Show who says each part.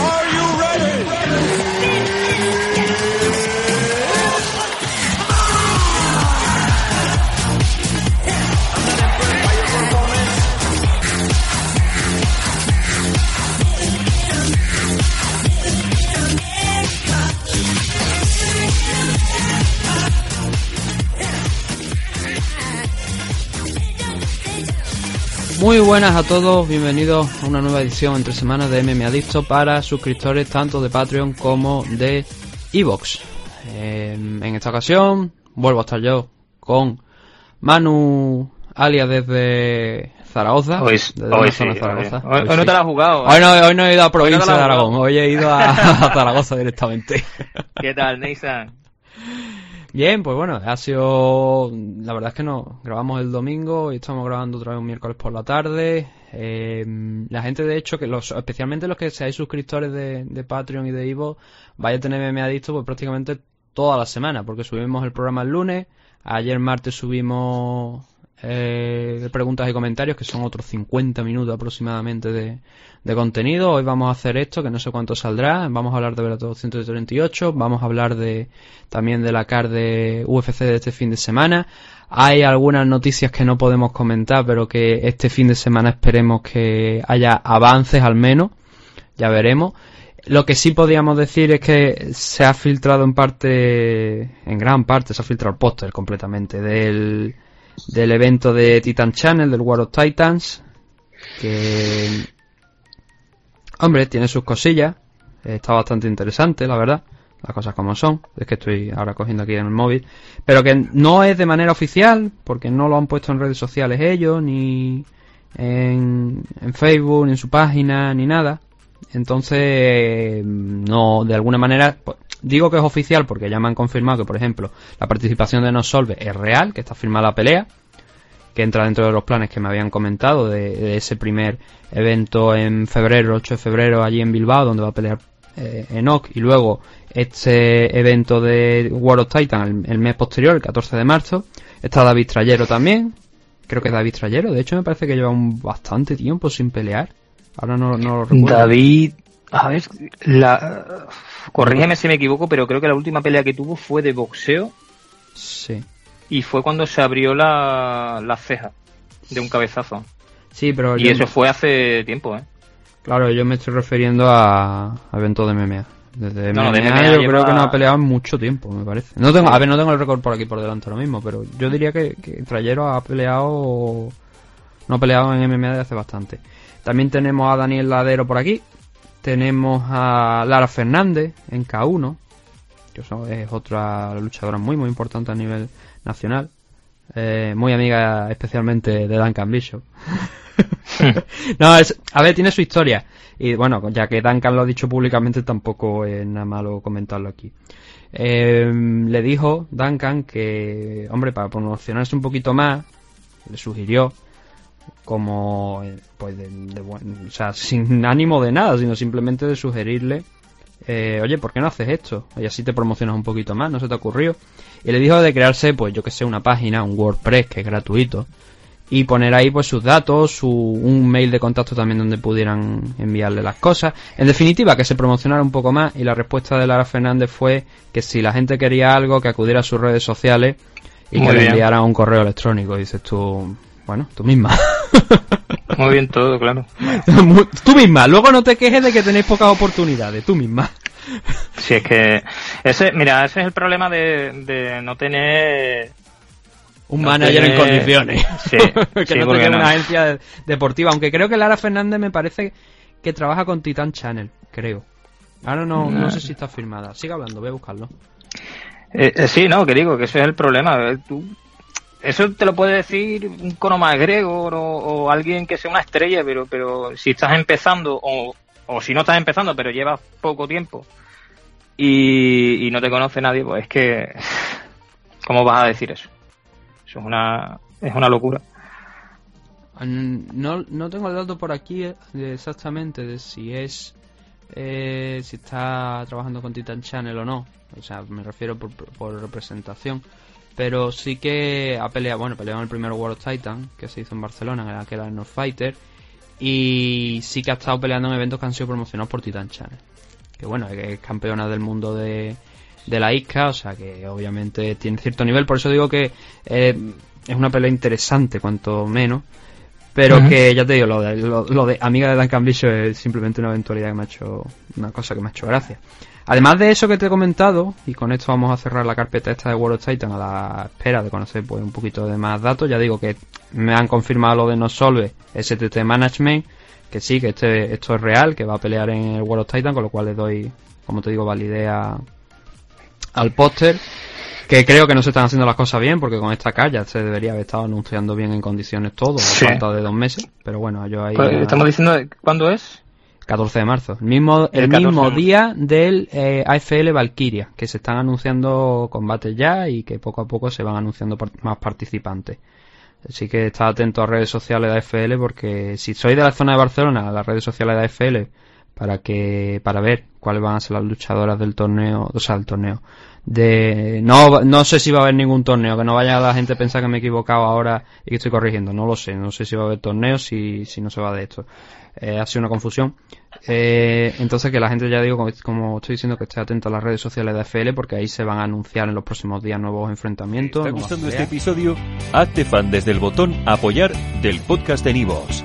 Speaker 1: Are you Muy buenas a todos, bienvenidos a una nueva edición entre semanas de MM Adicto para suscriptores tanto de Patreon como de Evox. en esta ocasión vuelvo a estar yo con Manu Alia desde Zaragoza.
Speaker 2: Hoy,
Speaker 1: desde
Speaker 2: sí, Zaragoza. Hoy, no te la has jugado.
Speaker 1: Hoy, no, hoy no he ido a provincia de Aragón, hoy he ido a, a Zaragoza directamente.
Speaker 2: ¿Qué tal, Neysan?
Speaker 1: Bien, pues bueno, ha sido. La verdad es que no. Grabamos el domingo y estamos grabando otra vez un miércoles por la tarde. Eh, la gente, de hecho, que los, especialmente los que seáis suscriptores de, de Patreon y de Ivo, vaya a tener meme adicto pues prácticamente toda la semana, porque subimos el programa el lunes. Ayer martes subimos eh, preguntas y comentarios, que son otros 50 minutos aproximadamente de, de, contenido. Hoy vamos a hacer esto, que no sé cuánto saldrá. Vamos a hablar de Velato 138, vamos a hablar de también de la CAR de UFC de este fin de semana. Hay algunas noticias que no podemos comentar, pero que este fin de semana esperemos que haya avances al menos. Ya veremos. Lo que sí podríamos decir es que se ha filtrado en parte, en gran parte, se ha filtrado el póster completamente del, del evento de Titan Channel, del War of Titans, que, hombre, tiene sus cosillas, está bastante interesante, la verdad, las cosas como son, es que estoy ahora cogiendo aquí en el móvil, pero que no es de manera oficial, porque no lo han puesto en redes sociales ellos, ni en, Facebook, ni en su página, ni nada, entonces, no, de alguna manera, pues, digo que es oficial porque ya me han confirmado que, por ejemplo, la participación de Nosolve es real, que está firmada la pelea, que entra dentro de los planes que me habían comentado de, ese primer evento en febrero, 8 de febrero, allí en Bilbao, donde va a pelear eh, Enoch, y luego este evento de World of Titan el, mes posterior, el 14 de marzo. Está David Trayero también, creo que es David Trayero, de hecho me parece que lleva un bastante tiempo sin pelear. Ahora no, no lo recuerdo.
Speaker 2: David, a ver, la, corrígeme si me equivoco, pero creo que la última pelea que tuvo fue de boxeo.
Speaker 1: Sí.
Speaker 2: Y fue cuando se abrió la, la ceja de un cabezazo.
Speaker 1: Sí, pero.
Speaker 2: Y eso fue hace tiempo, ¿eh?
Speaker 1: Claro, yo me estoy refiriendo a, eventos de MMA. Desde MMA, yo creo que no ha peleado mucho tiempo, me parece. No tengo, a ver, no tengo el récord por aquí por delante ahora mismo, pero yo diría que, que Trayero ha peleado. No ha peleado en MMA desde hace bastante. También tenemos a Daniel Ladero por aquí. Tenemos a Lara Fernández en K1, que es otra luchadora muy, muy importante a nivel nacional. Eh, muy amiga especialmente de Duncan Bishop. no, es, a ver, tiene su historia. Y bueno, ya que Duncan lo ha dicho públicamente, tampoco es nada malo comentarlo aquí. Eh, le dijo Duncan que, hombre, para promocionarse un poquito más, le sugirió como eh, pues de, o sea, sin ánimo de nada, sino simplemente de sugerirle, eh, oye, ¿por qué no haces esto? Y así te promocionas un poquito más, ¿no se te ocurrió? Y le dijo de crearse, pues yo que sé, una página, un WordPress que es gratuito, y poner ahí pues sus datos, su, un mail de contacto también donde pudieran enviarle las cosas. En definitiva, que se promocionara un poco más y la respuesta de Lara Fernández fue que si la gente quería algo, que acudiera a sus redes sociales y que le enviara un correo electrónico. dices tú, bueno, tú misma.
Speaker 2: Muy bien todo, claro.
Speaker 1: tú misma, luego no te quejes de que tenéis pocas oportunidades, tú misma.
Speaker 2: Si es que ese, mira, ese es el problema de, no tener
Speaker 1: un manager en condiciones. Sí, que no tenga una agencia deportiva. Aunque creo que Lara Fernández me parece que trabaja con Titan Channel, creo. Ahora no, no, sé si está firmada. Sigue hablando, voy a buscarlo.
Speaker 2: Eh, eh, sí, no, que digo que ese es el problema. Tú eso te lo puede decir un cono más o, alguien que sea una estrella, pero, pero si estás empezando o, o si no estás empezando, pero llevas poco tiempo y, no te conoce nadie, pues es que, ¿cómo vas a decir eso? Eso es una, es una locura.
Speaker 1: No, no tengo el dato por aquí eh, exactamente de si es eh, si está trabajando con Titan Channel o no. O sea, me refiero por, por representación. Pero sí que ha peleado, bueno, peleado en el primer World of Titan, que se hizo en Barcelona, en la que era el North Fighter. Y sí que ha estado peleando en eventos que han sido promocionados por Titan Channel. Que bueno, es campeona del mundo de, de la ISCA, o sea que obviamente tiene cierto nivel. Por eso digo que eh, es una pelea interesante, cuanto menos. Pero que ya te digo, lo de, lo, de amiga de Duncan Bishop es simplemente una eventualidad que me ha hecho, una cosa que me ha hecho gracia. Además de eso que te he comentado, y con esto vamos a cerrar la carpeta esta de World of Titan a la espera de conocer pues un poquito de más datos, ya digo que me han confirmado lo de No Solve, STT Management, que sí, que este, esto es real, que va a pelear en el World of Titan, con lo cual le doy, como te digo, validez al póster que creo que no se están haciendo las cosas bien porque con esta calle se debería haber estado anunciando bien en condiciones todo, a falta de dos meses, pero bueno, yo ahí...
Speaker 2: Pues, estamos diciendo, ¿cuándo es?
Speaker 1: 14 de marzo, el mismo, el, mismo día del eh, AFL Valkyria, que se están anunciando combates ya y que poco a poco se van anunciando más participantes. Así que está atento a redes sociales de AFL porque si sois de la zona de Barcelona, las redes sociales de AFL, para que para ver cuáles van a ser las luchadoras del torneo, o sea, del torneo, de no no sé si va a haber ningún torneo que no vaya la gente a pensar que me he equivocado ahora y que estoy corrigiendo no lo sé no sé si va a haber torneos si, si no se va de esto. Eh, ha sido una confusión. Eh, entonces que la gente ya digo como, estoy diciendo que esté atento a las redes sociales de FL porque ahí se van a anunciar en los próximos días nuevos enfrentamientos
Speaker 3: ¿Te está gustando este episodio? hazte fan desde el botón apoyar del podcast de Nivos